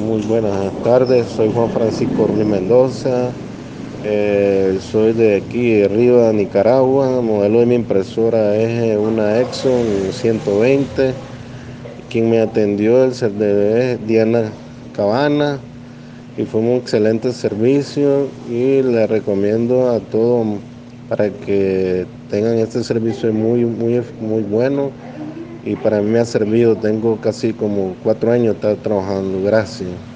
Muy buenas tardes, soy Juan Francisco Ruiz Mendoza, eh, soy de aquí de arriba, Nicaragua, el modelo de mi impresora es una Exxon 120, quien me atendió el es Diana Cabana y fue un excelente servicio y le recomiendo a todos para que tengan este servicio muy, muy, muy bueno y para mí me ha servido, tengo casi como cuatro años estar trabajando, gracias.